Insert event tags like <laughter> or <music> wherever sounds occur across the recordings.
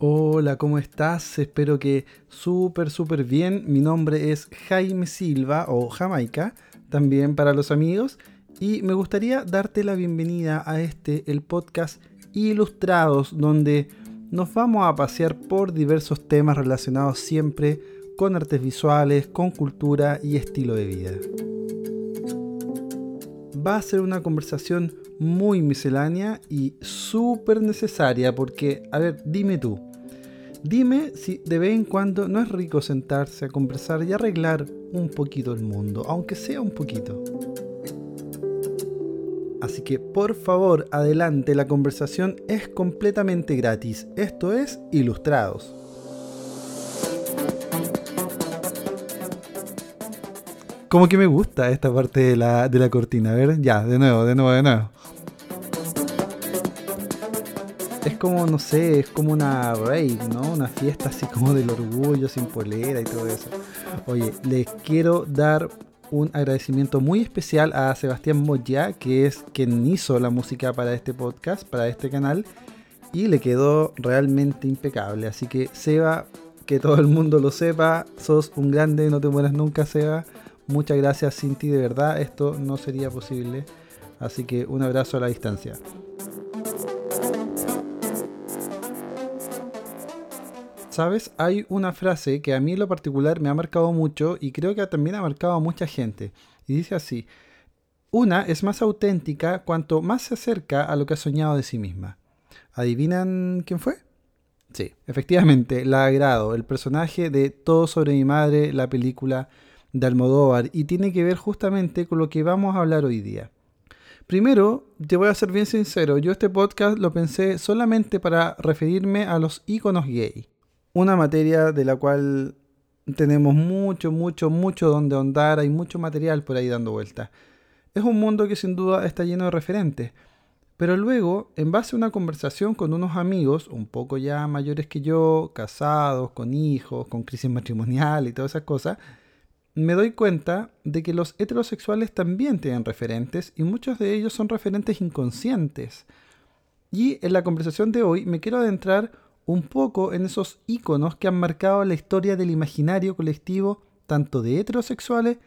Hola, ¿cómo estás? Espero que súper, súper bien. Mi nombre es Jaime Silva o Jamaica, también para los amigos. Y me gustaría darte la bienvenida a este, el podcast Ilustrados, donde nos vamos a pasear por diversos temas relacionados siempre con artes visuales, con cultura y estilo de vida. Va a ser una conversación muy miscelánea y súper necesaria porque, a ver, dime tú, dime si de vez en cuando no es rico sentarse a conversar y arreglar un poquito el mundo, aunque sea un poquito. Así que por favor, adelante, la conversación es completamente gratis. Esto es Ilustrados. Como que me gusta esta parte de la, de la cortina. A ver, ya, de nuevo, de nuevo, de nuevo. Es como, no sé, es como una rave, ¿no? Una fiesta así como del orgullo, sin polera y todo eso. Oye, les quiero dar un agradecimiento muy especial a Sebastián Moya, que es quien hizo la música para este podcast, para este canal, y le quedó realmente impecable. Así que Seba, que todo el mundo lo sepa, sos un grande, no te mueras nunca, Seba. Muchas gracias, sin ti de verdad esto no sería posible. Así que un abrazo a la distancia. Sabes, hay una frase que a mí en lo particular me ha marcado mucho y creo que también ha marcado a mucha gente. Y dice así, una es más auténtica cuanto más se acerca a lo que ha soñado de sí misma. ¿Adivinan quién fue? Sí, efectivamente, la agrado, el personaje de Todo sobre mi madre, la película de Almodóvar y tiene que ver justamente con lo que vamos a hablar hoy día. Primero, te voy a ser bien sincero, yo este podcast lo pensé solamente para referirme a los iconos gay, una materia de la cual tenemos mucho, mucho, mucho donde ahondar, hay mucho material por ahí dando vuelta. Es un mundo que sin duda está lleno de referentes, pero luego, en base a una conversación con unos amigos, un poco ya mayores que yo, casados, con hijos, con crisis matrimonial y todas esas cosas, me doy cuenta de que los heterosexuales también tienen referentes y muchos de ellos son referentes inconscientes. Y en la conversación de hoy me quiero adentrar un poco en esos iconos que han marcado la historia del imaginario colectivo tanto de heterosexuales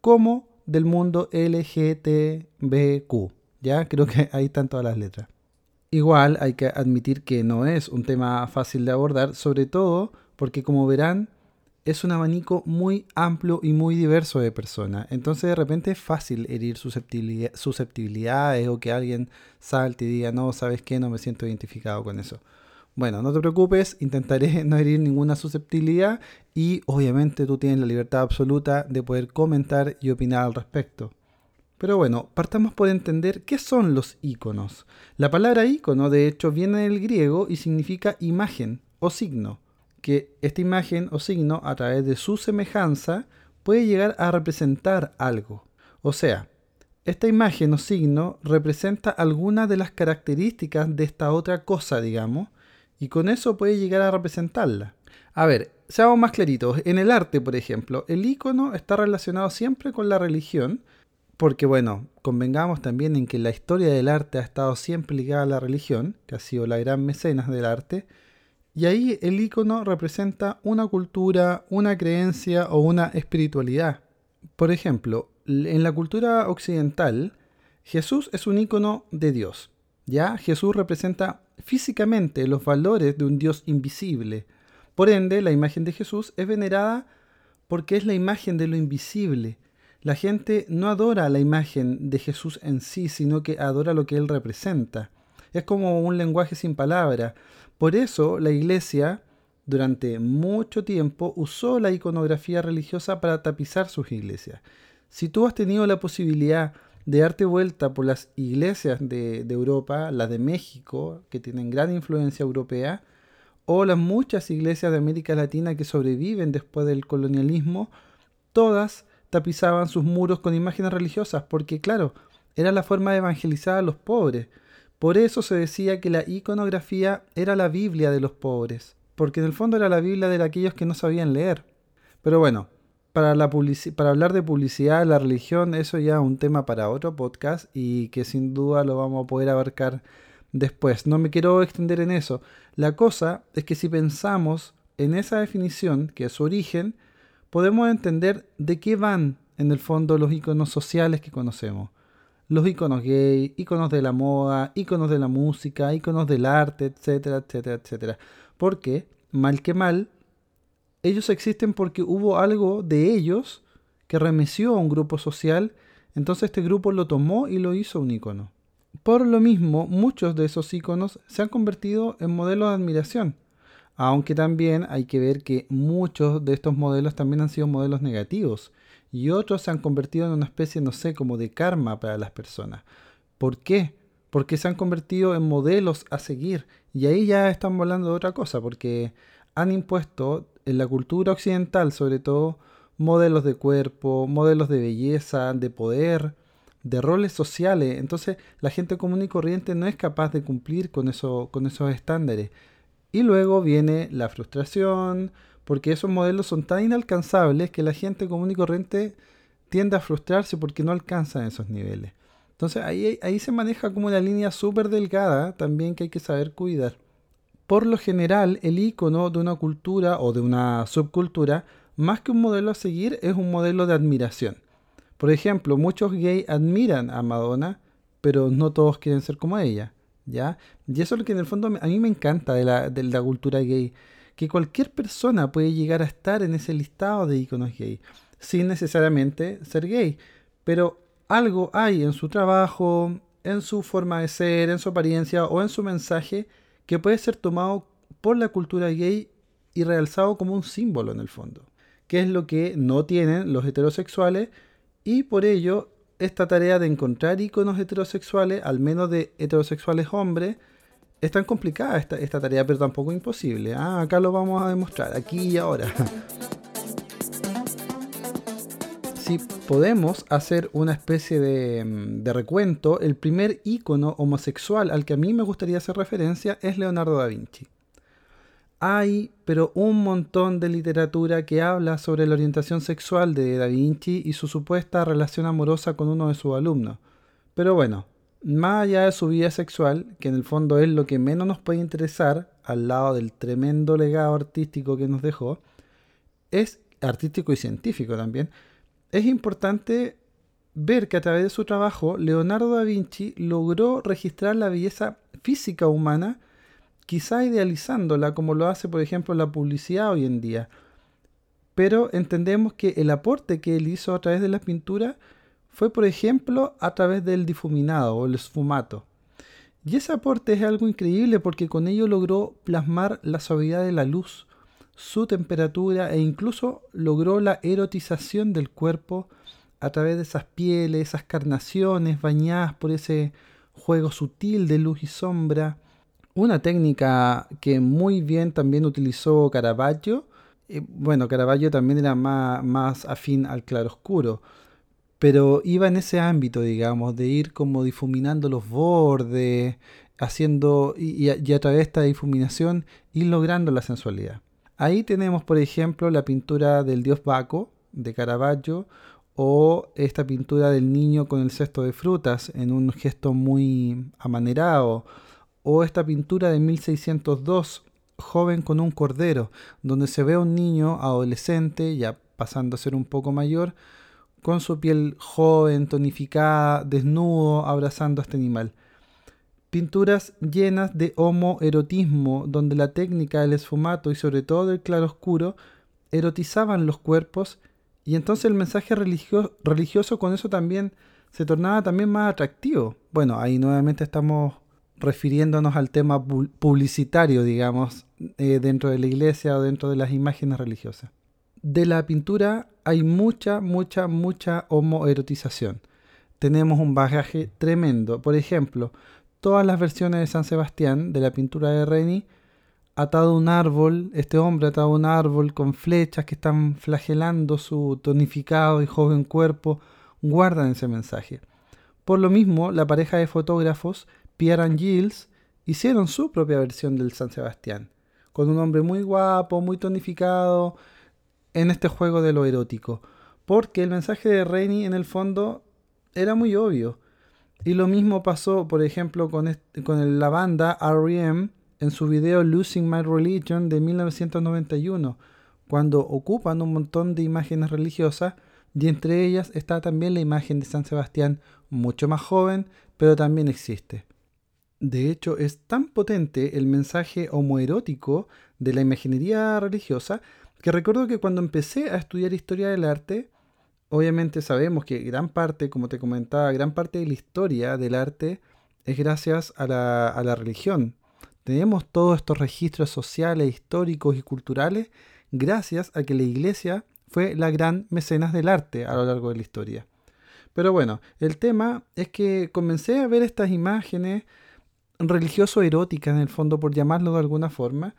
como del mundo LGTBQ. Ya creo que ahí están todas las letras. Igual hay que admitir que no es un tema fácil de abordar, sobre todo porque como verán, es un abanico muy amplio y muy diverso de personas. Entonces de repente es fácil herir susceptibilidades o que alguien salte y diga, no, sabes qué, no me siento identificado con eso. Bueno, no te preocupes, intentaré <laughs> no herir ninguna susceptibilidad y obviamente tú tienes la libertad absoluta de poder comentar y opinar al respecto. Pero bueno, partamos por entender qué son los iconos. La palabra icono de hecho viene del griego y significa imagen o signo que esta imagen o signo, a través de su semejanza, puede llegar a representar algo. O sea, esta imagen o signo representa alguna de las características de esta otra cosa, digamos, y con eso puede llegar a representarla. A ver, seamos más claritos. En el arte, por ejemplo, el icono está relacionado siempre con la religión, porque bueno, convengamos también en que la historia del arte ha estado siempre ligada a la religión, que ha sido la gran mecenas del arte, y ahí el icono representa una cultura, una creencia o una espiritualidad. Por ejemplo, en la cultura occidental, Jesús es un icono de Dios. Ya Jesús representa físicamente los valores de un Dios invisible. Por ende, la imagen de Jesús es venerada porque es la imagen de lo invisible. La gente no adora la imagen de Jesús en sí, sino que adora lo que él representa. Es como un lenguaje sin palabra. Por eso la iglesia durante mucho tiempo usó la iconografía religiosa para tapizar sus iglesias. Si tú has tenido la posibilidad de darte vuelta por las iglesias de, de, Europa, las de México, que tienen gran influencia europea, o las muchas iglesias de América Latina que sobreviven después del colonialismo, todas tapizaban sus muros con imágenes religiosas, porque claro, era la forma de evangelizar a los pobres. Por eso se decía que la iconografía era la Biblia de los pobres, porque en el fondo era la Biblia de aquellos que no sabían leer. Pero bueno, para, la para hablar de publicidad la religión, eso ya es un tema para otro podcast y que sin duda lo vamos a poder abarcar después. No me quiero extender en eso. La cosa es que si pensamos en esa definición, que es su origen, podemos entender de qué van en el fondo los iconos sociales que conocemos. Los iconos gay, iconos de la moda, iconos de la música, iconos del arte, etcétera, etcétera, etcétera. Porque, mal que mal, ellos existen porque hubo algo de ellos que remeció a un grupo social, entonces este grupo lo tomó y lo hizo un icono. Por lo mismo, muchos de esos iconos se han convertido en modelos de admiración, aunque también hay que ver que muchos de estos modelos también han sido modelos negativos y otros se han convertido en una especie, no sé, como de karma para las personas. ¿Por qué? Porque se han convertido en modelos a seguir y ahí ya estamos hablando de otra cosa, porque han impuesto en la cultura occidental sobre todo modelos de cuerpo, modelos de belleza, de poder, de roles sociales. Entonces la gente común y corriente no es capaz de cumplir con, eso, con esos estándares. Y luego viene la frustración, porque esos modelos son tan inalcanzables que la gente común y corriente tiende a frustrarse porque no alcanzan esos niveles. Entonces ahí, ahí se maneja como una línea súper delgada también que hay que saber cuidar. Por lo general, el icono de una cultura o de una subcultura, más que un modelo a seguir, es un modelo de admiración. Por ejemplo, muchos gays admiran a Madonna, pero no todos quieren ser como ella, ¿ya? Y eso es lo que en el fondo a mí me encanta de la, de la cultura gay, que cualquier persona puede llegar a estar en ese listado de iconos gay, sin necesariamente ser gay, pero algo hay en su trabajo, en su forma de ser, en su apariencia o en su mensaje que puede ser tomado por la cultura gay y realzado como un símbolo en el fondo, que es lo que no tienen los heterosexuales y por ello, esta tarea de encontrar iconos heterosexuales, al menos de heterosexuales hombres, es tan complicada esta, esta tarea, pero tampoco imposible. Ah, acá lo vamos a demostrar, aquí y ahora. <laughs> si podemos hacer una especie de, de, recuento, el primer icono homosexual al que a mí me gustaría hacer referencia es Leonardo da Vinci hay, pero un montón de literatura que habla sobre la orientación sexual de Da Vinci y su supuesta relación amorosa con uno de sus alumnos. Pero bueno, más allá de su vida sexual, que en el fondo es lo que menos nos puede interesar, al lado del tremendo legado artístico que nos dejó, es artístico y científico también, es importante ver que a través de su trabajo Leonardo da Vinci logró registrar la belleza física humana quizá idealizándola como lo hace por ejemplo la publicidad hoy en día. Pero entendemos que el aporte que él hizo a través de la pintura fue por ejemplo a través del difuminado o el esfumato. Y ese aporte es algo increíble porque con ello logró plasmar la suavidad de la luz, su temperatura e incluso logró la erotización del cuerpo a través de esas pieles, esas carnaciones bañadas por ese juego sutil de luz y sombra. Una técnica que muy bien también utilizó Caravaggio, eh, bueno, Caravaggio también era más, más afín al claroscuro, pero iba en ese ámbito, digamos, de ir como difuminando los bordes, haciendo, y, y a través de esta difuminación ir logrando la sensualidad. Ahí tenemos, por ejemplo, la pintura del dios Baco de Caravaggio o esta pintura del niño con el cesto de frutas en un gesto muy amanerado o esta pintura de 1602, Joven con un cordero, donde se ve a un niño adolescente, ya pasando a ser un poco mayor, con su piel joven, tonificada, desnudo, abrazando a este animal. Pinturas llenas de homoerotismo, donde la técnica del esfumato y sobre todo del claroscuro erotizaban los cuerpos y entonces el mensaje religioso, con eso también se tornaba también más atractivo. Bueno, ahí nuevamente estamos refiriéndonos al tema publicitario, digamos, eh, dentro de la iglesia o dentro de las imágenes religiosas. De la pintura hay mucha, mucha, mucha homoerotización. Tenemos un bagaje tremendo. Por ejemplo, todas las versiones de San Sebastián de la pintura de Reni, atado a un árbol, este hombre atado a un árbol con flechas que están flagelando su tonificado y joven cuerpo, guardan ese mensaje. Por lo mismo, la pareja de fotógrafos Pierre and Gilles hicieron su propia versión del San Sebastián, con un hombre muy guapo, muy tonificado, en este juego de lo erótico. Porque el mensaje de Reini en el fondo era muy obvio. Y lo mismo pasó, por ejemplo, con, con la banda REM en su video Losing My Religion de 1991, cuando ocupan un montón de imágenes religiosas y entre ellas está también la imagen de San Sebastián, mucho más joven, pero también existe. De hecho, es tan potente el mensaje homoerótico de la imaginería religiosa que recuerdo que cuando empecé a estudiar historia del arte, obviamente sabemos que gran parte, como te comentaba, gran parte de la historia del arte es gracias a la, religión. Tenemos todos estos registros sociales, históricos y culturales gracias a que la iglesia fue la gran mecenas del arte a lo largo de la historia. Pero bueno, el tema es que comencé a ver estas imágenes religioso-eróticas en el fondo, por llamarlo de alguna forma,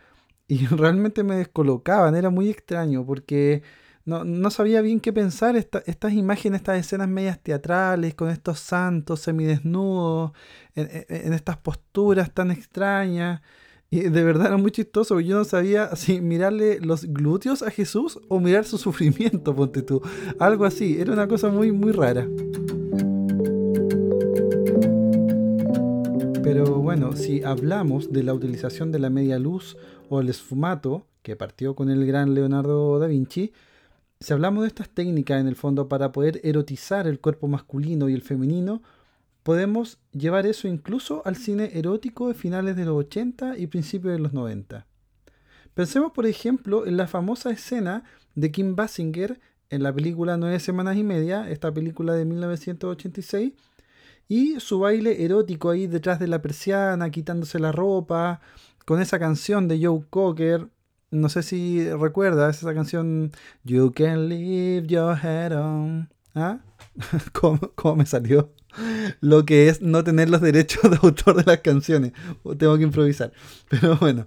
y <laughs> realmente me descolocaban, era muy extraño porque no, sabía bien qué pensar. estas imágenes, estas escenas medias teatrales, con estos santos semidesnudos, en, en, estas posturas tan extrañas. Y de verdad era muy chistoso, yo no sabía si mirarle los glúteos a Jesús o mirar su sufrimiento, ponte tú. Algo así, era una cosa muy, muy rara. Pero bueno, si hablamos de la utilización de la media luz o el esfumato, que partió con el gran Leonardo da Vinci, si hablamos de estas técnicas en el fondo para poder erotizar el cuerpo masculino y el femenino, podemos llevar eso incluso al cine erótico de finales de los 80 y principios de los 90. Pensemos, por ejemplo, en la famosa escena de Kim Basinger en la película Nueve Semanas y Media, esta película de 1986, y su baile erótico ahí detrás de la persiana, quitándose la ropa, con esa canción de Joe Cocker, no sé si recuerdas esa canción You Can Leave Your Head On. ¿Ah? <laughs> ¿Cómo, me salió? Lo que es no tener los derechos de autor de las canciones. Tengo que improvisar. <laughs> Pero bueno.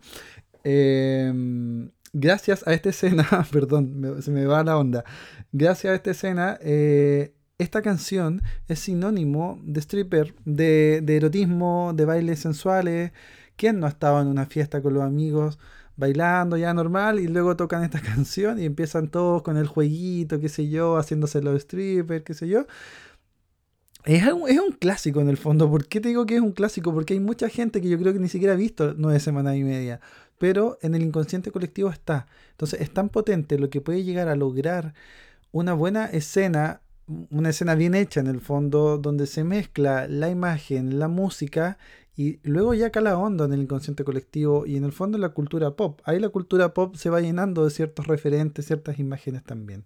Em, gracias a esta escena, <laughs> perdón, se me va la onda. Gracias a esta escena, eh, esta canción es sinónimo de stripper, de, de erotismo, de bailes sensuales. ¿Quién no ha estado en una fiesta con los amigos? Bailando ya normal y luego tocan esta <laughs> canción y empiezan todos con el jueguito, qué sé yo, haciéndose los strippers, qué sé yo. Es un, es un, clásico en el fondo. ¿Por qué te digo que es un clásico? Porque hay mucha gente que yo creo que ni siquiera ha visto nueve semanas y media. Pero en el inconsciente colectivo está. Entonces es tan potente lo que puede llegar a lograr una buena escena, una escena bien hecha en el fondo, donde se mezcla la imagen, la música y luego ya cala hondo en el inconsciente colectivo y en el fondo en la cultura pop. Ahí la cultura pop se va llenando de ciertos referentes, ciertas imágenes también.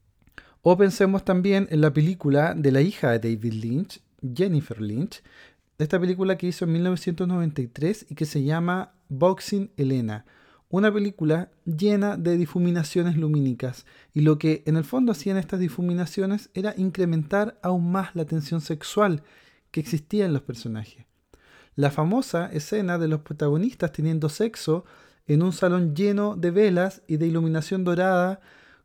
O pensemos también en la película de la hija de David Lynch, Jennifer Lynch, esta película que hizo en 1993 y que se llama Boxing Elena. Una película llena de difuminaciones lumínicas y lo que en el fondo hacían estas difuminaciones era incrementar aún más la tensión sexual que existía en los personajes la famosa escena de los protagonistas teniendo sexo en un salón lleno de velas y de iluminación dorada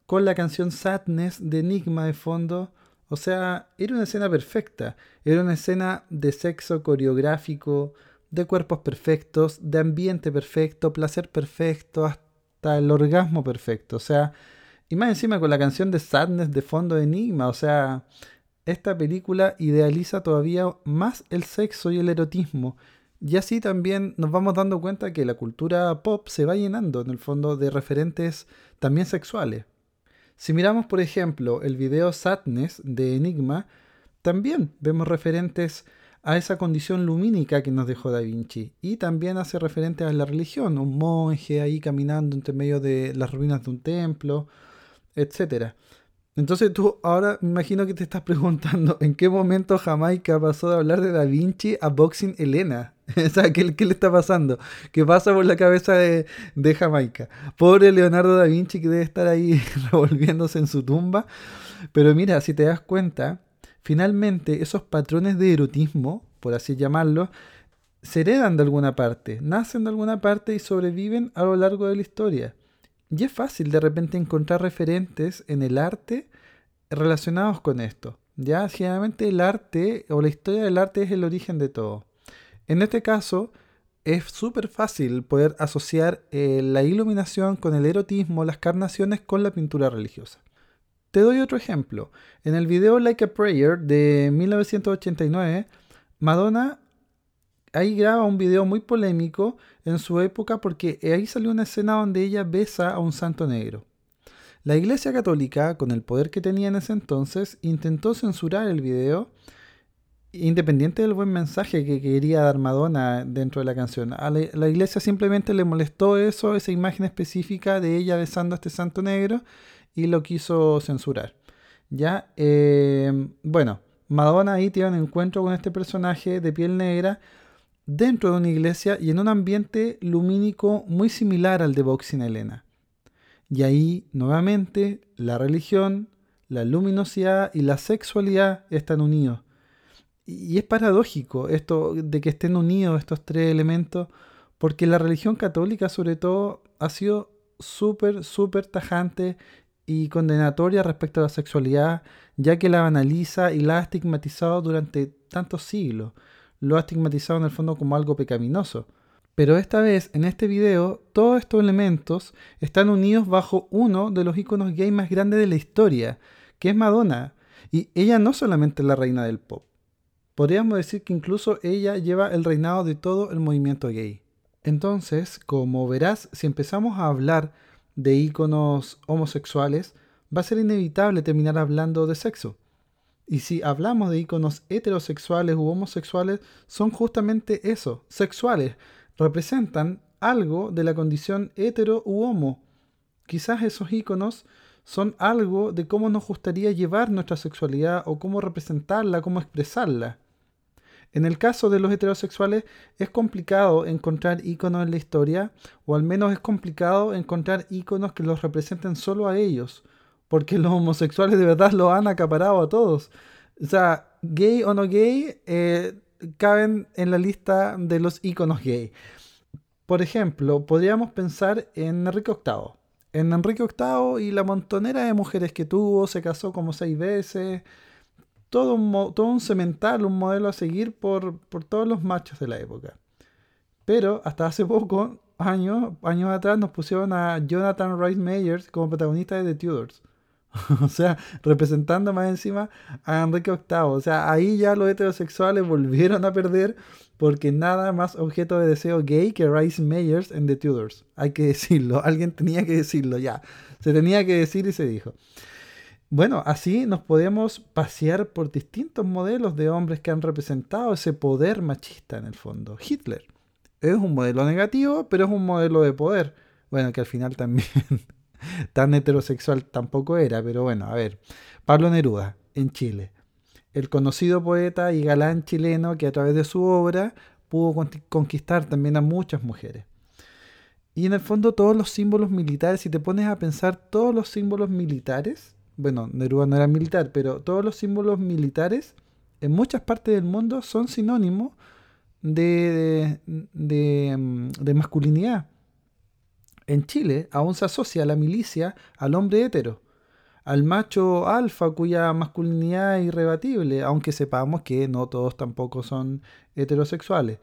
con la canción Sadness de Enigma de fondo. O sea, era una escena perfecta. Era una escena de sexo coreográfico, de cuerpos perfectos, de ambiente perfecto, placer perfecto, hasta el orgasmo perfecto. O sea, y más encima con la canción de Sadness de fondo de Enigma. O sea, esta película idealiza todavía más el sexo y el erotismo. Y así también nos vamos dando cuenta que la cultura pop se va llenando en el fondo de referentes también sexuales. Si miramos, por ejemplo, el video Sadness de Enigma, también vemos referentes a esa condición lumínica que nos dejó Da Vinci. Y también hace referente a la religión, un monje ahí caminando entre medio de las ruinas de un templo, etc. Entonces tú ahora me imagino que te estás <laughs> preguntando en qué momento Jamaica pasó de hablar de Da Vinci a Boxing Elena. <laughs> o sea, ¿qué, le está pasando? ¿Qué pasa por la cabeza de, de, Jamaica? Pobre Leonardo da Vinci que debe estar ahí <laughs> revolviéndose en su tumba. Pero mira, si te das cuenta, finalmente esos patrones de erotismo, por así llamarlo, se heredan de alguna parte, nacen de alguna parte y sobreviven a lo largo de la historia. Y es fácil de repente encontrar referentes en el arte relacionados con esto. Ya, generalmente el arte o la historia del arte es el origen de todo. En este caso, es súper fácil poder asociar eh, la iluminación con el erotismo, las carnaciones con la pintura religiosa. Te doy otro ejemplo. En el video Like a Prayer de 1989, Madonna ahí graba un video muy polémico en su época porque ahí salió una escena donde ella besa a un santo negro. La Iglesia Católica, con el poder que tenía en ese entonces, intentó censurar el video, independiente del buen mensaje que quería dar Madonna dentro de la canción. La, Iglesia simplemente le molestó eso, esa imagen específica de ella besando a este santo negro, y lo quiso censurar. Ya, eh, bueno, Madonna ahí tiene un encuentro con este personaje de piel negra dentro de una iglesia y en un ambiente lumínico muy similar al de Boxing Elena. Y ahí, nuevamente, la religión, la luminosidad y la sexualidad están unidos. Y es paradójico esto de que estén unidos estos tres elementos, porque la religión católica sobre todo ha sido súper, súper tajante y condenatoria respecto a la sexualidad, ya que la banaliza y la ha estigmatizado durante tantos siglos. Lo ha estigmatizado en el fondo como algo pecaminoso. Pero esta vez, en este video, todos estos elementos están unidos bajo uno de los iconos gay más grandes de la historia, que es Madonna. Y ella no solamente es la reina del pop. Podríamos decir que incluso ella lleva el reinado de todo el movimiento gay. Entonces, como verás, si empezamos a hablar de iconos homosexuales, va a ser inevitable terminar hablando de sexo. Y si hablamos de iconos heterosexuales u homosexuales, son justamente eso, sexuales, representan algo de la condición hetero u homo. Quizás esos iconos son algo de cómo nos gustaría llevar nuestra sexualidad o cómo representarla, cómo expresarla. En el caso de los heterosexuales es complicado encontrar iconos en la historia, o al menos es complicado encontrar iconos que los representen solo a ellos, porque los homosexuales de verdad lo han acaparado a todos. O sea, gay o no gay, eh, caben en la lista de los iconos gay. Por ejemplo, podríamos pensar en Enrique VIII. En Enrique VIII y la montonera de mujeres que tuvo, se casó como seis veces. Todo un, todo un cemental, un modelo a seguir por, por todos los machos de la época. Pero hasta hace poco, años, años atrás, nos pusieron a Jonathan Rice Meyers como protagonista de The Tudors. <laughs> o sea, representando más encima a Enrique VIII. O sea, ahí ya los heterosexuales volvieron a perder porque nada más objeto de deseo gay que Rice Meyers en The Tudors. Hay que decirlo, <laughs> alguien tenía que decirlo ya. Se tenía que decir y se dijo. Bueno, así nos podemos pasear por distintos modelos de hombres que han representado ese poder machista en el fondo. Hitler es un modelo negativo, pero es un modelo de poder. Bueno, que al final también <laughs> tan heterosexual tampoco era, pero bueno, a ver. Pablo Neruda, en Chile. El conocido poeta y galán chileno que a través de su obra pudo conquistar también a muchas mujeres. Y en el fondo todos los símbolos militares, si te pones a pensar todos los símbolos militares, bueno, Neruda no era militar, pero todos los símbolos militares en muchas partes del mundo son sinónimos de, de, de masculinidad. En Chile aún se asocia a la milicia al hombre hétero, al macho alfa cuya masculinidad es irrebatible, aunque sepamos que no todos tampoco son heterosexuales.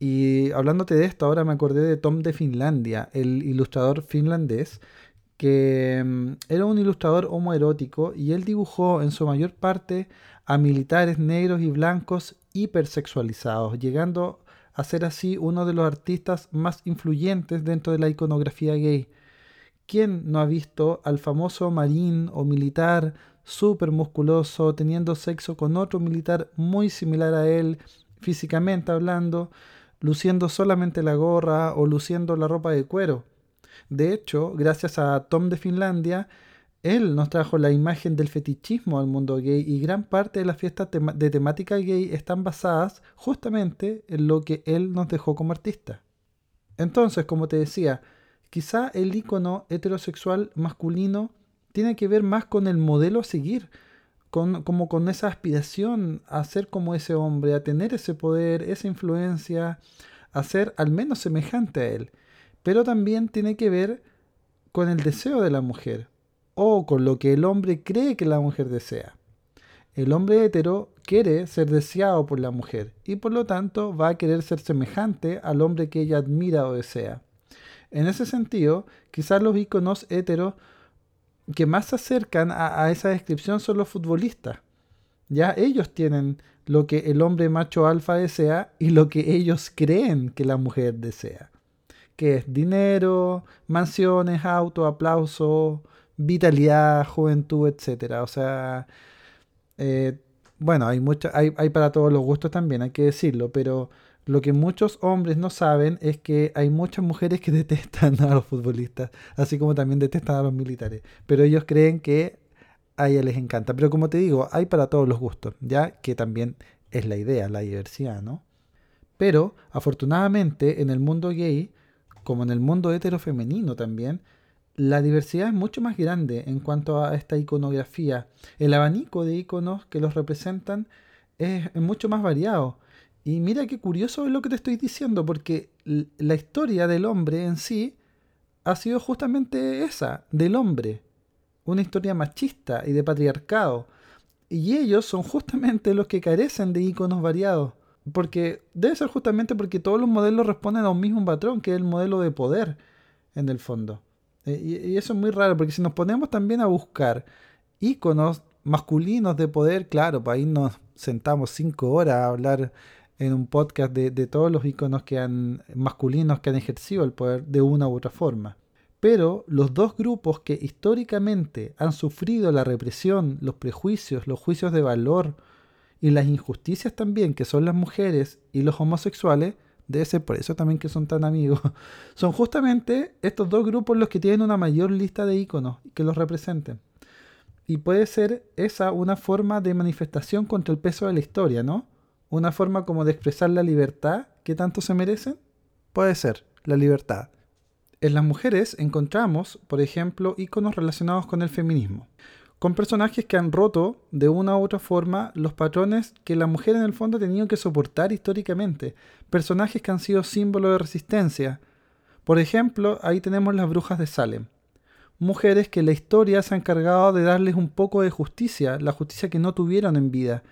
Y hablándote de esto, ahora me acordé de Tom de Finlandia, el ilustrador finlandés, que mm, era un ilustrador homoerótico y él dibujó en su mayor parte a militares negros y blancos hipersexualizados, llegando a ser así uno de los artistas más influyentes dentro de la iconografía gay. ¿Quién no ha visto al famoso marín o militar súper musculoso teniendo sexo con otro militar muy similar a él, físicamente hablando, luciendo solamente la gorra o luciendo la ropa de cuero? De hecho, gracias a Tom de Finlandia, él nos trajo la imagen del fetichismo al mundo gay y gran parte de las fiestas de temática gay están basadas justamente en lo que él nos dejó como artista. Entonces, como te decía, quizá el icono heterosexual masculino tiene que ver más con el modelo a seguir, con, como con esa aspiración a ser como ese hombre, a tener ese poder, esa influencia, a ser al menos semejante a él. Pero también tiene que ver con el deseo de la mujer, o con lo que el hombre cree que la mujer desea. El hombre hetero quiere ser deseado por la mujer y por lo tanto va a querer ser semejante al hombre que ella admira o desea. En ese sentido, quizás los iconos heteros que más se acercan a, esa descripción son los futbolistas. Ya ellos tienen lo que el hombre macho alfa desea y lo que ellos creen que la mujer desea. Que es dinero, mansiones, auto, aplauso, vitalidad, juventud, etc. O sea, eh, bueno, hay, mucho, hay, hay para todos los gustos también, hay que decirlo, pero lo que muchos hombres no saben es que hay muchas mujeres que <laughs> detestan a los futbolistas, así como también detestan a los militares. Pero ellos creen que a ella les encanta. Pero como te digo, hay para todos los gustos, ya que también es la idea, la diversidad, ¿no? Pero afortunadamente en el mundo gay, como en el mundo heterofemenino también, la diversidad es mucho más grande en cuanto a esta iconografía. El abanico de iconos que los representan es, mucho más variado. Y mira qué curioso es lo que te estoy diciendo, porque la historia del hombre en sí ha sido justamente esa, del hombre una historia machista y de patriarcado. Y ellos son justamente los que carecen de iconos variados. Porque debe ser justamente porque todos los modelos responden a un mismo patrón, que es el modelo de poder, en el fondo. E, y, eso es muy raro, porque si nos ponemos también a buscar iconos masculinos de poder, claro, pues ahí nos sentamos cinco horas a hablar en un podcast de, de todos los iconos que han, masculinos que han ejercido el poder de una u otra forma. Pero los dos grupos que históricamente han sufrido la represión, los prejuicios, los juicios de valor y las injusticias también, que son las mujeres y los homosexuales, debe ser por eso también que son tan amigos, <laughs> son justamente estos dos grupos los que tienen una mayor lista de iconos que los representen. Y puede ser esa una forma de manifestación contra el peso de la historia, ¿no? Una forma como de expresar la libertad que tanto se merecen. Puede ser, la libertad. En las mujeres encontramos, por ejemplo, iconos relacionados con el feminismo, con personajes que han roto de una u otra forma los patrones que la mujer en el fondo ha tenido que soportar históricamente, personajes que han sido símbolo de resistencia. Por ejemplo, ahí tenemos las brujas de Salem, mujeres que la historia se ha encargado de darles un poco de justicia, la justicia que no tuvieron en vida,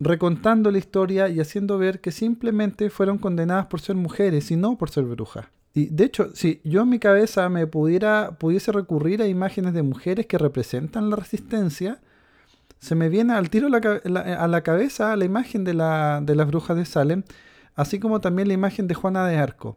recontando la historia y haciendo ver que simplemente fueron condenadas por ser mujeres y no por ser brujas. Y de hecho, si yo en mi cabeza me pudiera, pudiese recurrir a imágenes de mujeres que representan la resistencia, se me viene al tiro a la cabeza la imagen de, la, de las brujas de Salem, así como también la imagen de Juana de Arco.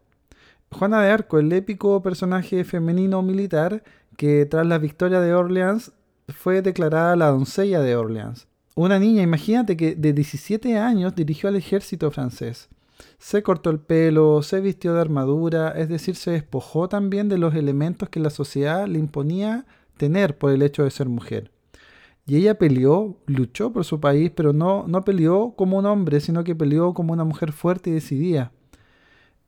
Juana de Arco, el épico personaje femenino militar que tras la victoria de Orleans fue declarada la doncella de Orleans. Una niña, imagínate que de 17 años dirigió al ejército francés se cortó el pelo, se vistió de armadura, es decir, se despojó también de los elementos que la sociedad le imponía tener por el hecho de ser mujer. Y ella peleó, luchó por su país, pero no, no peleó como un hombre, sino que peleó como una mujer fuerte y decidida.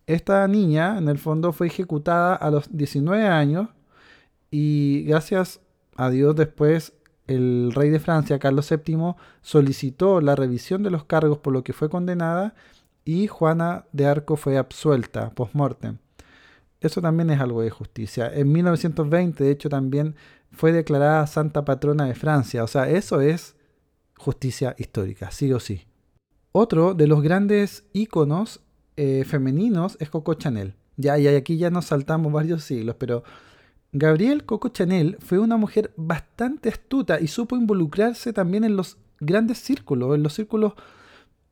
Esta niña, en el fondo, fue ejecutada a los 19 años y gracias a Dios después el rey de Francia, Carlos VII, solicitó la revisión de los cargos por lo que fue condenada y Juana de Arco fue absuelta post-mortem. Eso también es algo de justicia. En 1920, de hecho, también fue declarada santa patrona de Francia. O sea, eso es justicia histórica, sí o sí. Otro de los grandes íconos eh, femeninos es Coco Chanel. Ya, y aquí ya nos saltamos varios siglos, pero Gabrielle Coco Chanel fue una mujer bastante astuta y supo involucrarse también en los grandes círculos, en los círculos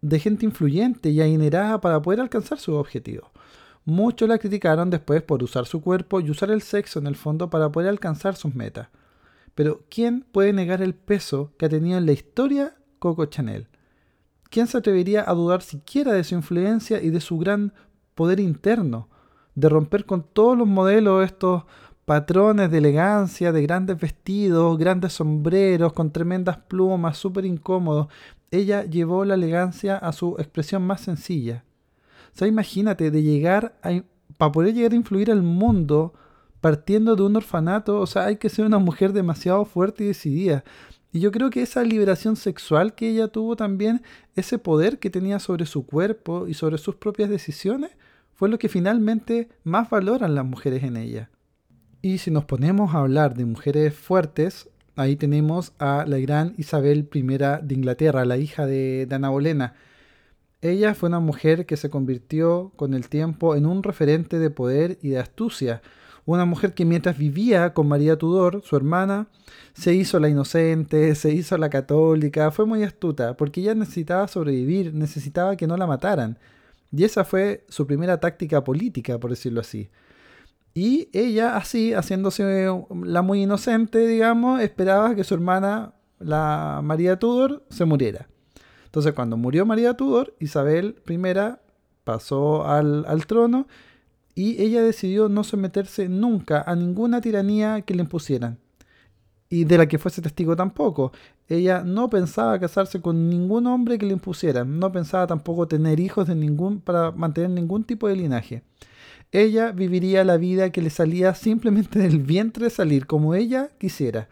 de gente influyente y adinerada para poder alcanzar sus objetivos. Muchos la criticaron después por usar su cuerpo y usar el sexo en el fondo para poder alcanzar sus metas. Pero ¿quién puede negar el peso que ha tenido en la historia Coco Chanel? ¿Quién se atrevería a dudar siquiera de su influencia y de su gran poder interno? De romper con todos los modelos estos patrones de elegancia, de grandes vestidos, grandes sombreros, con tremendas plumas, súper incómodos, ella llevó la elegancia a su expresión más sencilla. O sea, imagínate, de llegar a, para poder llegar a influir al mundo partiendo de un orfanato, o sea, hay que ser una mujer demasiado fuerte y decidida. Y yo creo que esa liberación sexual que ella tuvo también, ese poder que tenía sobre su cuerpo y sobre sus propias decisiones, fue lo que finalmente más valoran las mujeres en ella. Y si nos ponemos a hablar de mujeres fuertes, ahí tenemos a la gran Isabel I de Inglaterra, la hija de, Ana Bolena. Ella fue una mujer que se convirtió con el tiempo en un referente de poder y de astucia, Una mujer que mientras vivía con María Tudor, su hermana, se hizo la inocente, se hizo la católica, fue muy astuta, porque ella necesitaba sobrevivir, necesitaba que no la mataran. Y esa fue su primera táctica política, por decirlo así. Y ella, así, haciéndose la muy inocente, digamos, esperaba que su hermana, la María Tudor, se muriera. Entonces, cuando murió María Tudor, Isabel I pasó al, al trono y ella decidió no someterse nunca a ninguna tiranía que le impusieran y de la que fuese testigo tampoco. Ella no pensaba casarse con ningún hombre que le impusieran, no pensaba tampoco tener hijos de ningún para mantener ningún tipo de linaje. Ella viviría la vida que le salía simplemente del vientre salir como ella quisiera.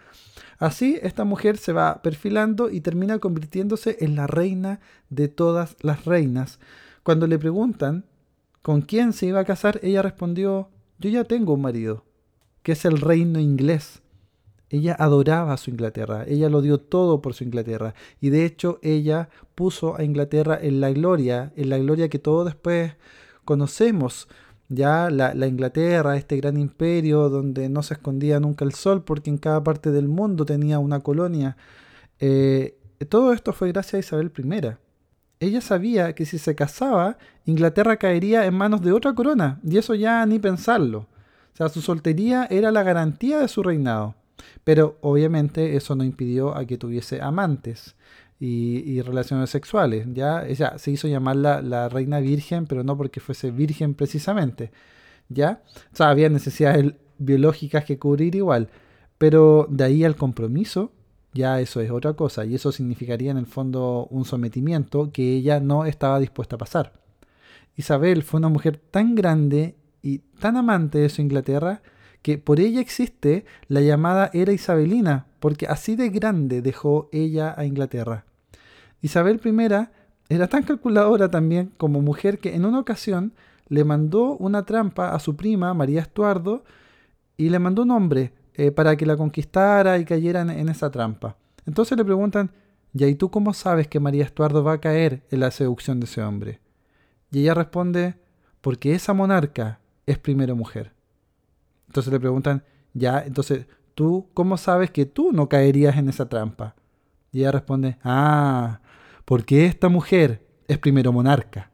Así, esta mujer se va perfilando y termina convirtiéndose en la reina de todas las reinas. Cuando le preguntan con quién se iba a casar, ella respondió, yo ya tengo un marido, que es el reino inglés. Ella adoraba a su Inglaterra, ella lo dio todo por su Inglaterra y de hecho ella puso a Inglaterra en la gloria, en la gloria que todos después conocemos. Ya la, Inglaterra, este gran imperio donde no se escondía nunca el sol porque en cada parte del mundo tenía una colonia. Eh, todo esto fue gracias a Isabel I. Ella sabía que si se casaba, Inglaterra caería en manos de otra corona, y eso ya ni pensarlo. O sea, su soltería era la garantía de su reinado. Pero obviamente eso no impidió a que tuviese amantes y, relaciones sexuales. ¿ya? Ella se hizo llamar la, reina virgen, pero no porque fuese virgen precisamente. ¿ya? O sea, había necesidades biológicas que cubrir igual. Pero de ahí al compromiso, ya eso es otra cosa. Y eso significaría en el fondo un sometimiento que ella no estaba dispuesta a pasar. Isabel fue una mujer tan grande y tan amante de su Inglaterra que por ella existe la llamada era isabelina, porque así de grande dejó ella a Inglaterra. Isabel I era tan calculadora también como mujer que en una ocasión le mandó una trampa a su prima María Estuardo y le mandó un hombre eh, para que la conquistara y cayera en, esa trampa. Entonces le preguntan, ¿y tú cómo sabes que María Estuardo va a caer en la seducción de ese hombre? Y ella responde, porque esa monarca es primero mujer. Entonces le preguntan, ya, entonces, ¿tú cómo sabes que tú no caerías en esa trampa? Y ella responde, ah, porque esta mujer es primero monarca.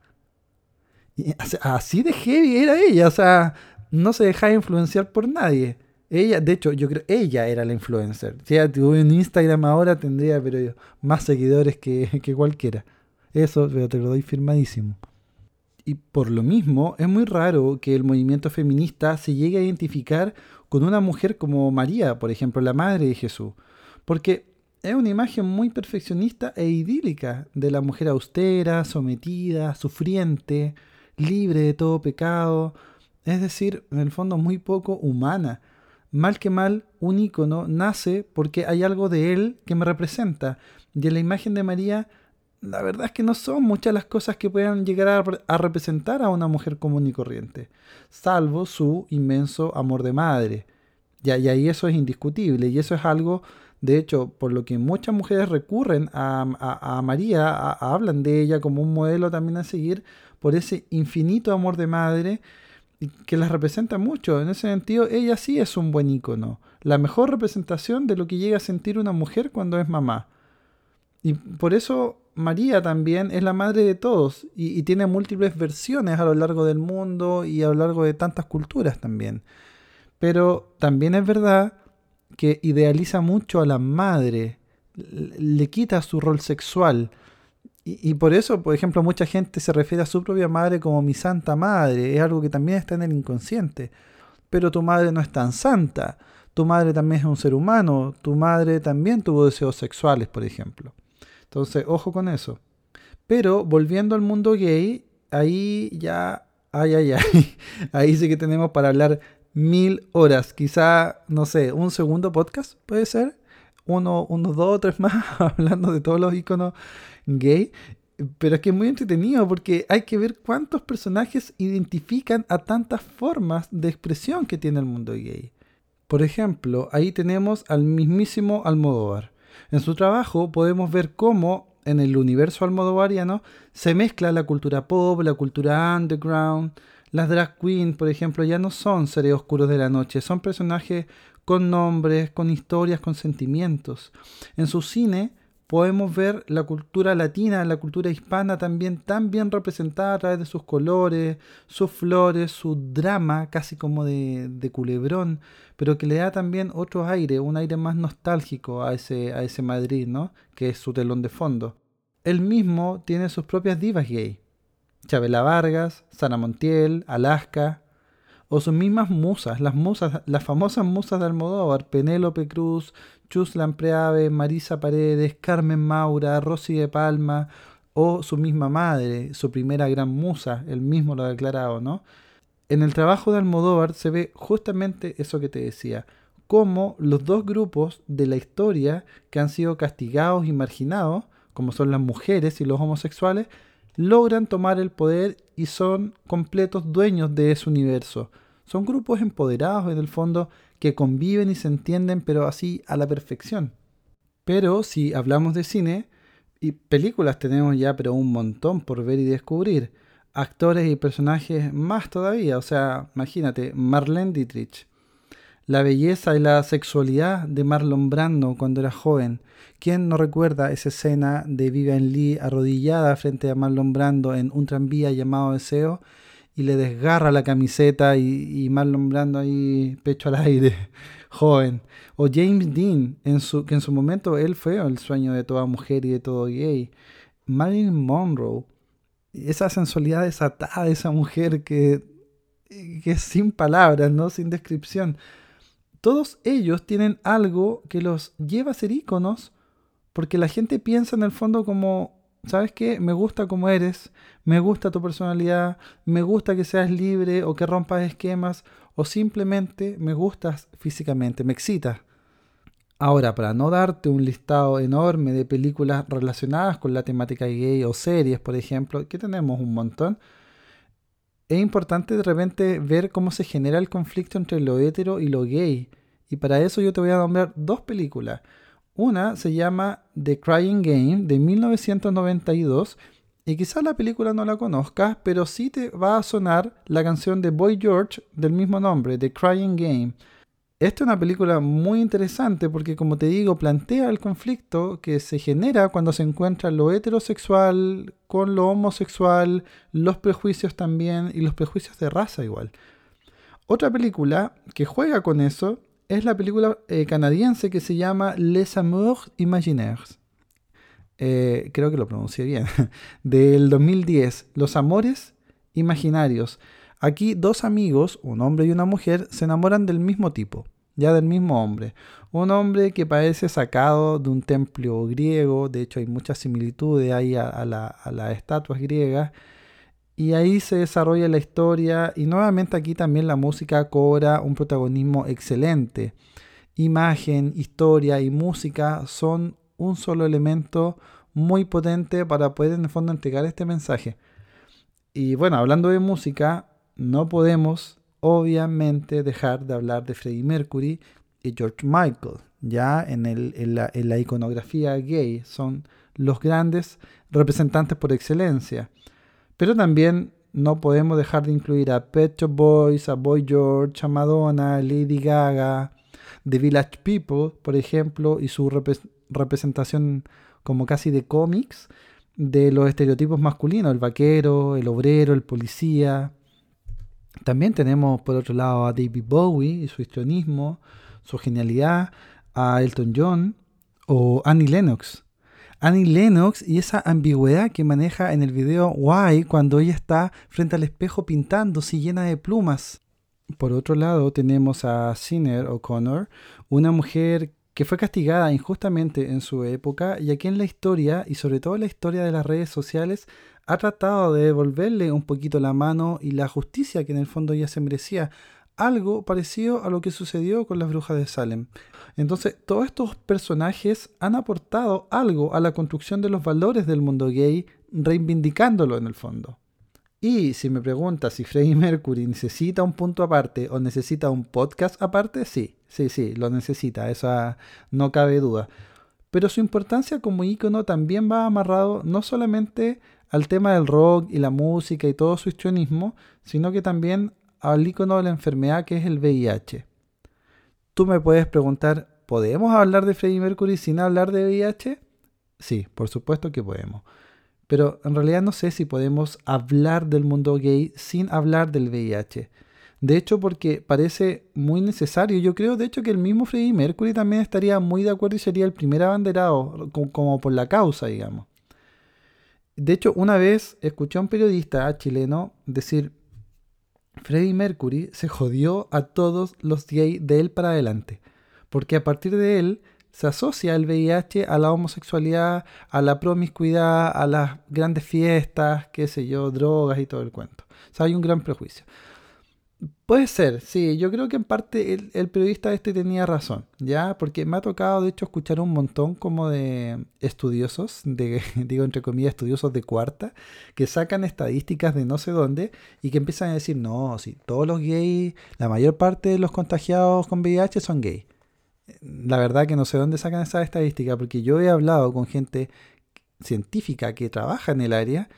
Y así de heavy era ella, o sea, no se dejaba influenciar por nadie. Ella, de hecho, yo creo, ella era la influencer. Si ella tuviera un Instagram ahora, tendría pero más seguidores que, que cualquiera. Eso te lo doy firmadísimo. Y por lo mismo, es muy raro que el movimiento feminista se llegue a identificar con una mujer como María, por ejemplo, la madre de Jesús, porque es una imagen muy perfeccionista e idílica de la mujer austera, sometida, sufriente, libre de todo pecado, es decir, en el fondo muy poco humana. Mal que mal, un ícono nace porque hay algo de él que me representa, y en la imagen de María la verdad es que no son muchas las cosas que puedan llegar a, representar a una mujer común y corriente, salvo su inmenso amor de madre. Y, y, ahí eso es indiscutible, y eso es algo, de hecho, por lo que muchas mujeres recurren a, María, hablan de ella como un modelo también a seguir, por ese infinito amor de madre que las representa mucho. En ese sentido, ella sí es un buen icono, la mejor representación de lo que llega a sentir una mujer cuando es mamá. Y por eso María también es la madre de todos y, tiene múltiples versiones a lo largo del mundo y a lo largo de tantas culturas también. Pero también es verdad que idealiza mucho a la madre, le quita su rol sexual. Y, por eso, por ejemplo, mucha gente se refiere a su propia madre como mi santa madre. Es algo que también está en el inconsciente. Pero tu madre no es tan santa. Tu madre también es un ser humano. Tu madre también tuvo deseos sexuales, por ejemplo. Entonces, ojo con eso. Pero volviendo al mundo gay, ahí ya, ay, ay, ay, <laughs> ahí sí que tenemos para hablar mil horas. Quizá, no sé, un segundo podcast, puede ser. Uno, unos dos o <laughs> tres más hablando de todos los iconos gay. Pero es que es muy entretenido porque hay que ver cuántos personajes identifican a tantas formas de expresión que tiene el mundo gay. Por ejemplo, ahí tenemos al mismísimo Almodóvar. En su trabajo podemos ver cómo en el universo almodovariano se mezcla la cultura pop, la cultura underground. Las drag queens, por ejemplo, ya no son seres oscuros de la noche, son personajes con nombres, con historias, con sentimientos. En su cine podemos ver la cultura latina, la cultura hispana también tan bien representada a través de sus colores, sus flores, su drama, casi como de, de, culebrón, pero que le da también otro aire, un aire más nostálgico a ese, a ese Madrid, ¿no? Que es su telón de fondo. Él mismo tiene sus propias divas gay. Chabela Vargas, Sara Montiel, Alaska, o sus mismas musas, las musas, las famosas musas de Almodóvar, Penélope Cruz, Chus Lampreave, Marisa Paredes, Carmen Maura, Rosy de Palma, o su misma madre, su primera gran musa, él mismo lo ha declarado, ¿no? En el trabajo de Almodóvar se ve justamente eso que te decía, cómo los dos grupos de la historia que han sido castigados y marginados, como son las mujeres y los homosexuales, logran tomar el poder y son completos dueños de ese universo. Son grupos empoderados en el fondo que conviven y se entienden, pero así a la perfección. Pero si hablamos de cine, y películas tenemos ya, pero un montón por ver y descubrir. Actores y personajes más todavía, o sea, imagínate, Marlene Dietrich. La belleza y la sexualidad de Marlon Brando cuando era joven. ¿Quién no recuerda esa escena de Vivian Lee arrodillada frente a Marlon Brando en un tranvía llamado Deseo y le desgarra la camiseta y, Marlon Brando ahí pecho al aire, <laughs> joven. O James Dean, en su, que en su momento él fue el sueño de toda mujer y de todo gay. Marilyn Monroe, esa sensualidad desatada de esa mujer que, que es sin palabras, ¿no? sin descripción. Todos ellos tienen algo que los lleva a ser íconos porque la gente piensa en el fondo como ¿sabes qué? Me gusta como eres, me gusta tu personalidad, me gusta que seas libre o que rompas esquemas o simplemente me gustas físicamente, me excitas. Ahora, para no darte un listado enorme de películas relacionadas con la temática gay o series, por ejemplo, que tenemos un montón, es importante de repente ver cómo se genera el conflicto entre lo hetero y lo gay. Y para eso yo te voy a nombrar dos películas. Una se llama The Crying Game de 1992 y quizás la película no la conozcas, pero sí te va a sonar la canción de Boy George del mismo nombre, The Crying Game. Esta es una película muy interesante porque, como te digo, plantea el conflicto que se genera cuando se encuentra lo heterosexual con lo homosexual, los prejuicios también y los prejuicios de raza igual. Otra película que juega con eso es la película eh, canadiense que se llama Les Amours Imaginaires. Eh, creo que lo pronuncié bien. <laughs> Del 2010, Los Amores Imaginarios. Aquí dos amigos, un hombre y una mujer, se enamoran del mismo tipo, ya del mismo hombre. Un hombre que parece sacado de un templo griego, de hecho hay muchas similitudes ahí a, a las estatuas griegas y ahí se desarrolla la historia y nuevamente aquí también la música cobra un protagonismo excelente. Imagen, historia y música son un solo elemento muy potente para poder en el fondo entregar este mensaje. Y bueno, hablando de música, no podemos obviamente dejar de hablar de Freddie Mercury y George Michael. Ya en, el, en, la, iconografía gay son los grandes representantes por excelencia. Pero también no podemos dejar de incluir a Pet Shop Boys, a Boy George, a Madonna, Lady Gaga, The Village People, por ejemplo, y su representación como casi de cómics de los estereotipos masculinos, el vaquero, el obrero, el policía. También tenemos por otro lado a David Bowie y su histrionismo, su genialidad, a Elton John o Annie Lennox, Annie Lennox y esa ambigüedad que maneja en el video Why cuando ella está frente al espejo pintándose llena de plumas. Por otro lado, tenemos a Sinner O'Connor, una mujer que fue castigada injustamente en su época y aquí en la historia, y sobre todo la historia de las redes sociales, ha tratado de devolverle un poquito la mano y la justicia que en el fondo ella se merecía algo parecido a lo que sucedió con las brujas de Salem. Entonces, todos estos personajes han aportado algo a la construcción de los valores del mundo gay, reivindicándolo en el fondo. Y si me preguntas si Freddie Mercury necesita un punto aparte o necesita un podcast aparte, sí, sí, sí, lo necesita, eso no cabe duda. pero su importancia como ícono también va amarrado no solamente al tema del rock y la música y todo su histrionismo, sino que también al ícono de la enfermedad que es el VIH. Tú me puedes preguntar, ¿podemos hablar de Freddie Mercury sin hablar de VIH? Sí, por supuesto que podemos. Pero en realidad no sé si podemos hablar del mundo gay sin hablar del VIH. De hecho, porque parece muy necesario. Yo creo, de hecho, que el mismo Freddie Mercury también estaría muy de acuerdo y sería el primer abanderado, como, por la causa, digamos. De hecho, una vez escuché a un periodista chileno decir, Freddie Mercury se jodió a todos los gays de él para adelante, porque a partir de él se asocia el VIH a la homosexualidad, a la promiscuidad, a las grandes fiestas, qué sé yo, drogas y todo el cuento. O sea, hay un gran prejuicio. Puede ser, sí, yo creo que en parte el, periodista este tenía razón, ¿ya? Porque me ha tocado, de hecho, escuchar un montón como de estudiosos, de, <laughs> digo entre comillas, estudiosos de cuarta, que sacan estadísticas de no sé dónde y que empiezan a decir, no, si todos los gays, la mayor parte de los contagiados con VIH son gays la verdad que no sé dónde sacan esa estadística, porque yo he hablado con gente científica que trabaja en el área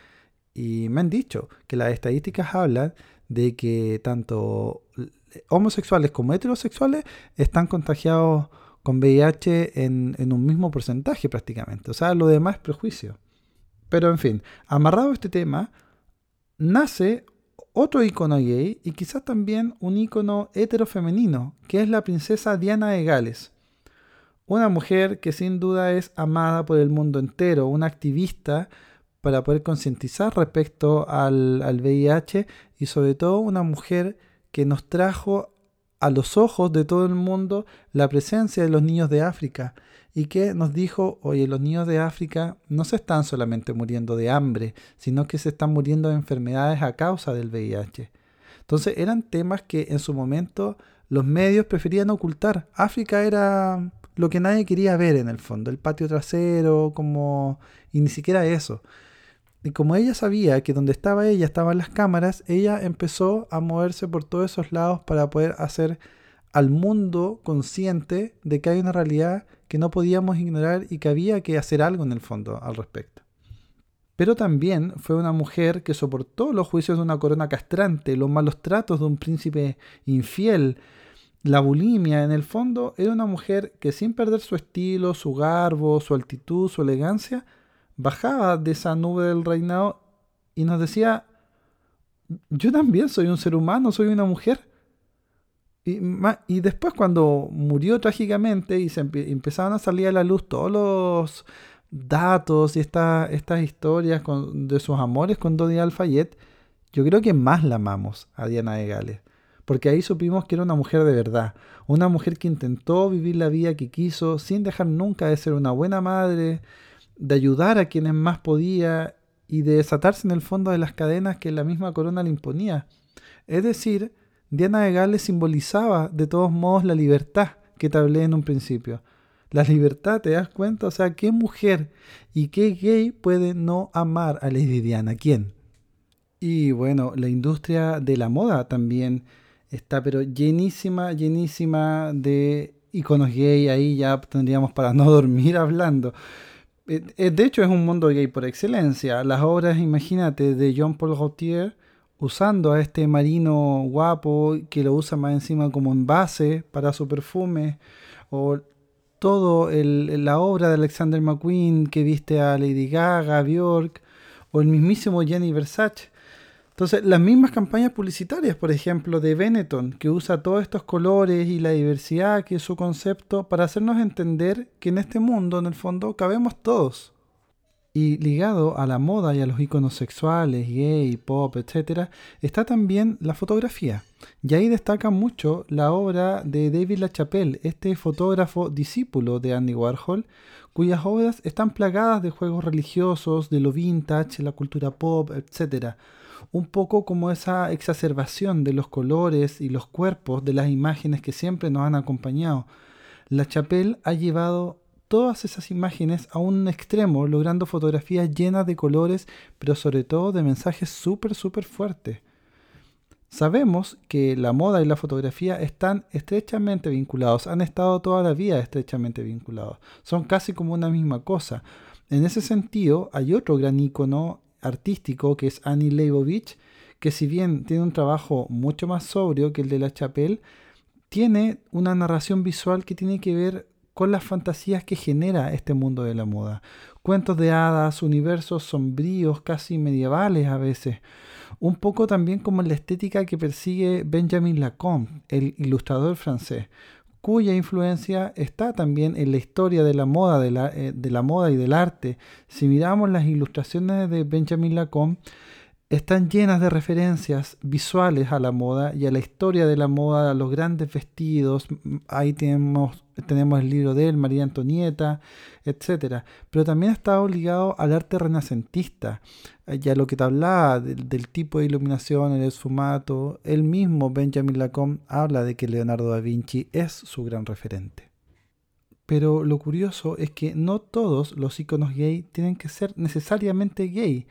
y me han dicho que las estadísticas hablan de que tanto homosexuales como heterosexuales están contagiados con VIH en, en un mismo porcentaje prácticamente. O sea, lo demás es prejuicio. Pero en fin, amarrado a este tema, nace otro icono gay y quizás también un icono heterofemenino, que es la princesa Diana de Gales. Una mujer que sin duda es amada por el mundo entero, una activista para poder concientizar respecto al, al VIH y sobre todo una mujer que nos trajo a los ojos de todo el mundo la presencia de los niños de África y que nos dijo, oye, los niños de África no se están solamente muriendo de hambre, sino que se están muriendo de enfermedades a causa del VIH. Entonces eran temas que en su momento los medios preferían ocultar. África era lo que nadie quería ver en el fondo, el patio trasero, como... y ni siquiera eso. Y como ella sabía que donde estaba ella estaban las cámaras, ella empezó a moverse por todos esos lados para poder hacer al mundo consciente de que hay una realidad que no podíamos ignorar y que había que hacer algo en el fondo al respecto. Pero también fue una mujer que soportó los juicios de una corona castrante, los malos tratos de un príncipe infiel, la bulimia. En el fondo era una mujer que sin perder su estilo, su garbo, su altitud, su elegancia, bajaba de esa nube del reinado y nos decía, yo también soy un ser humano, soy una mujer y, después cuando murió trágicamente y se empezaban a salir a la luz todos los datos y estas historias de sus amores con Dodi Alfayet, yo creo que más la amamos a Diana de Gales. Porque ahí supimos que era una mujer de verdad. Una mujer que intentó vivir la vida que quiso sin dejar nunca de ser una buena madre, de ayudar a quienes más podía y de desatarse en el fondo de las cadenas que la misma corona le imponía. Es decir, Diana de Gales simbolizaba de todos modos la libertad que te hablé en un principio. La libertad, ¿te das cuenta? O sea, ¿qué mujer y qué gay puede no amar a Lady Diana? ¿Quién? Y bueno, la industria de la moda también está pero llenísima, llenísima de iconos gay. Ahí ya tendríamos para no <laughs> dormir hablando. Eh, eh, de hecho, es un mundo gay por excelencia. Las obras, imagínate, de Jean Paul Gaultier usando a este marino guapo que lo usa más encima como envase para su perfume, o todo la obra de Alexander McQueen que viste a Lady Gaga, Bjork, o el mismísimo Jenny Versace. Entonces, las mismas campañas publicitarias, por ejemplo, de Benetton, que usa todos estos colores y la diversidad que es su concepto para hacernos entender que en este mundo, en el fondo, cabemos todos. Y ligado a la moda y a los iconos sexuales, gay, pop, etc., está también la fotografía. Y ahí destaca mucho la obra de David LaChapelle, este fotógrafo discípulo de Andy Warhol, cuyas obras están plagadas de juegos religiosos, de lo vintage, la cultura pop, etc. Un poco como esa exacerbación de los colores y los cuerpos de las imágenes que siempre nos han acompañado. La Chapelle ha llevado todas esas imágenes a un extremo, logrando fotografías llenas de colores, pero sobre todo de mensajes súper, súper fuertes. Sabemos que la moda y la fotografía están estrechamente vinculados, han estado toda la vida estrechamente vinculados, son casi como una misma cosa. En ese sentido, hay otro gran icono artístico que es Annie Leibovitz, que si bien tiene un trabajo mucho más sobrio que el de la Chapelle, tiene una narración visual que tiene que ver con las fantasías que genera este mundo de la moda. Cuentos de hadas, universos sombríos, casi medievales a veces un poco también como la estética que persigue Benjamin Lacombe, el ilustrador francés, cuya influencia está también en la historia de la moda, de la, eh, de la moda y del arte. Si miramos las ilustraciones de Benjamin Lacombe, están llenas de referencias visuales a la moda y a la historia de la moda, a los grandes vestidos. Ahí tenemos, tenemos el libro de él, María Antonieta, etc. Pero también está ligado al arte renacentista, ya lo que te hablaba del, tipo de iluminación, el esfumato. Él mismo, Benjamin Lacombe, habla de que Leonardo da Vinci es su gran referente. Pero lo curioso es que no todos los iconos gay tienen que ser necesariamente gay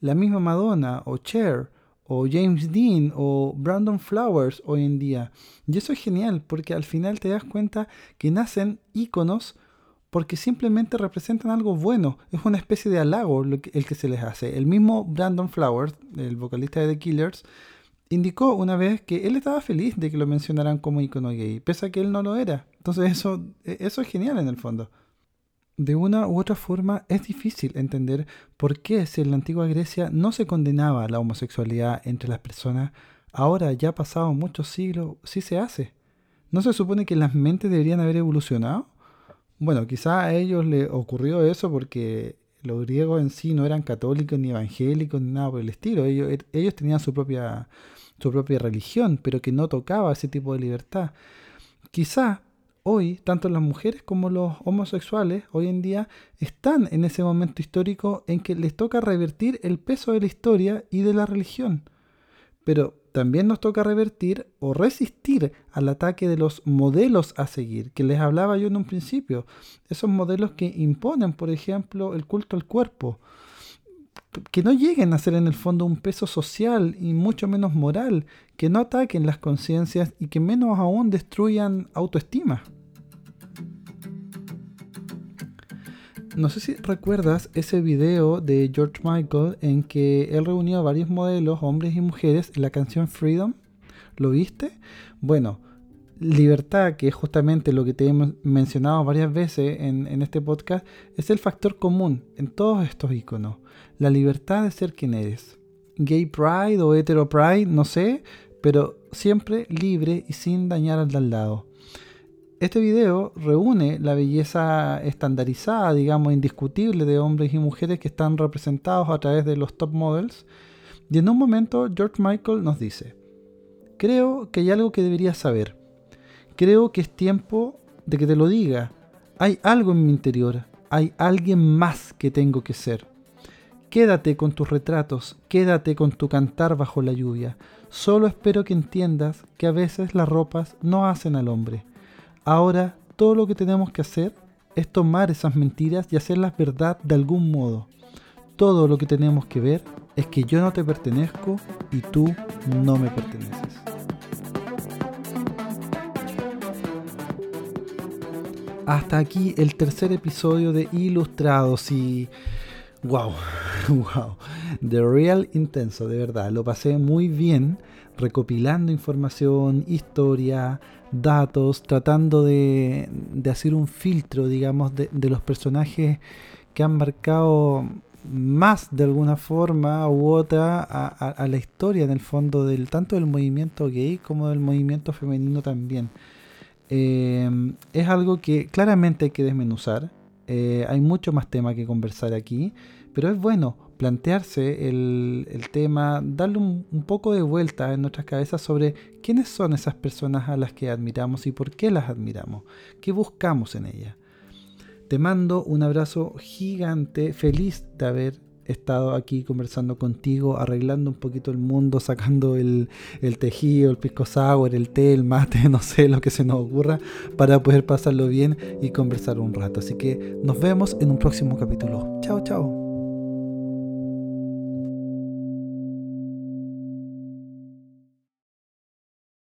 la misma Madonna o Cher o James Dean o Brandon Flowers hoy en día. Y eso es genial porque al final te das cuenta que nacen íconos porque simplemente representan algo bueno. Es una especie de halago el que se les hace. El mismo Brandon Flowers, el vocalista de The Killers, indicó una vez que él estaba feliz de que lo mencionaran como ícono gay, pese a que él no lo era. Entonces eso, eso es genial en el fondo. De una u otra forma es difícil entender por qué si en la antigua Grecia no se condenaba la homosexualidad entre las personas, ahora ya pasado muchos siglos sí se hace. ¿No se supone que las mentes deberían haber evolucionado? Bueno, quizá a ellos les ocurrió eso porque los griegos en sí no eran católicos ni evangélicos ni nada por el estilo. Ellos, er, ellos tenían su propia, su propia religión, pero que no tocaba ese tipo de libertad. Quizá hoy, tanto las mujeres como los homosexuales, hoy en día, están en ese momento histórico en que les toca revertir el peso de la historia y de la religión. Pero también nos toca revertir o resistir al ataque de los modelos a seguir, que les hablaba yo en un principio. Esos modelos que imponen, por ejemplo, el culto al cuerpo. Que no lleguen a ser en el fondo un peso social y mucho menos moral, que no ataquen las conciencias y que menos aún destruyan autoestima. No sé si recuerdas ese video de George Michael en que él reunió a varios modelos, hombres y mujeres, en la canción Freedom. ¿Lo viste? Bueno, libertad, que es justamente lo que te hemos mencionado varias veces en, en, este podcast, es el factor común en todos estos iconos. La libertad de ser quien eres. Gay pride o hetero pride, no sé, pero siempre libre y sin dañar al de al lado. Este video reúne la belleza estandarizada, digamos, indiscutible de hombres y mujeres que están representados a través de los top models. Y en un momento George Michael nos dice, creo que hay algo que deberías saber. Creo que es tiempo de que te lo diga. Hay algo en mi interior. Hay alguien más que tengo que ser. Quédate con tus retratos, quédate con tu cantar bajo la lluvia. Solo espero que entiendas que a veces las ropas no hacen al hombre Ahora todo lo que tenemos que hacer es tomar esas mentiras y hacerlas verdad de algún modo. Todo lo que tenemos que ver es que yo no te pertenezco y tú no me perteneces. Hasta aquí el tercer episodio de Ilustrados y... ¡Wow! ¡Wow! The Real Intenso, de verdad. Lo pasé muy bien recopilando información, historia, datos, tratando de, hacer un filtro, digamos, de, los personajes que han marcado más de alguna forma u otra a, la historia en el fondo del tanto del movimiento gay como del movimiento femenino también. Eh, es algo que claramente hay que desmenuzar. Eh, hay mucho más tema que conversar aquí, pero es bueno plantearse el, tema, darle un, poco de vuelta en nuestras cabezas sobre quiénes son esas personas a las que admiramos y por qué las admiramos, qué buscamos en ellas. Te mando un abrazo gigante, feliz de haber estado aquí conversando contigo, arreglando un poquito el mundo, <laughs> sacando el, el, tejido, el pisco sour, el té, el mate, <laughs> no sé, lo que se nos ocurra, para poder pasarlo bien y conversar un rato. Así que nos vemos en un próximo capítulo. Chao, chao.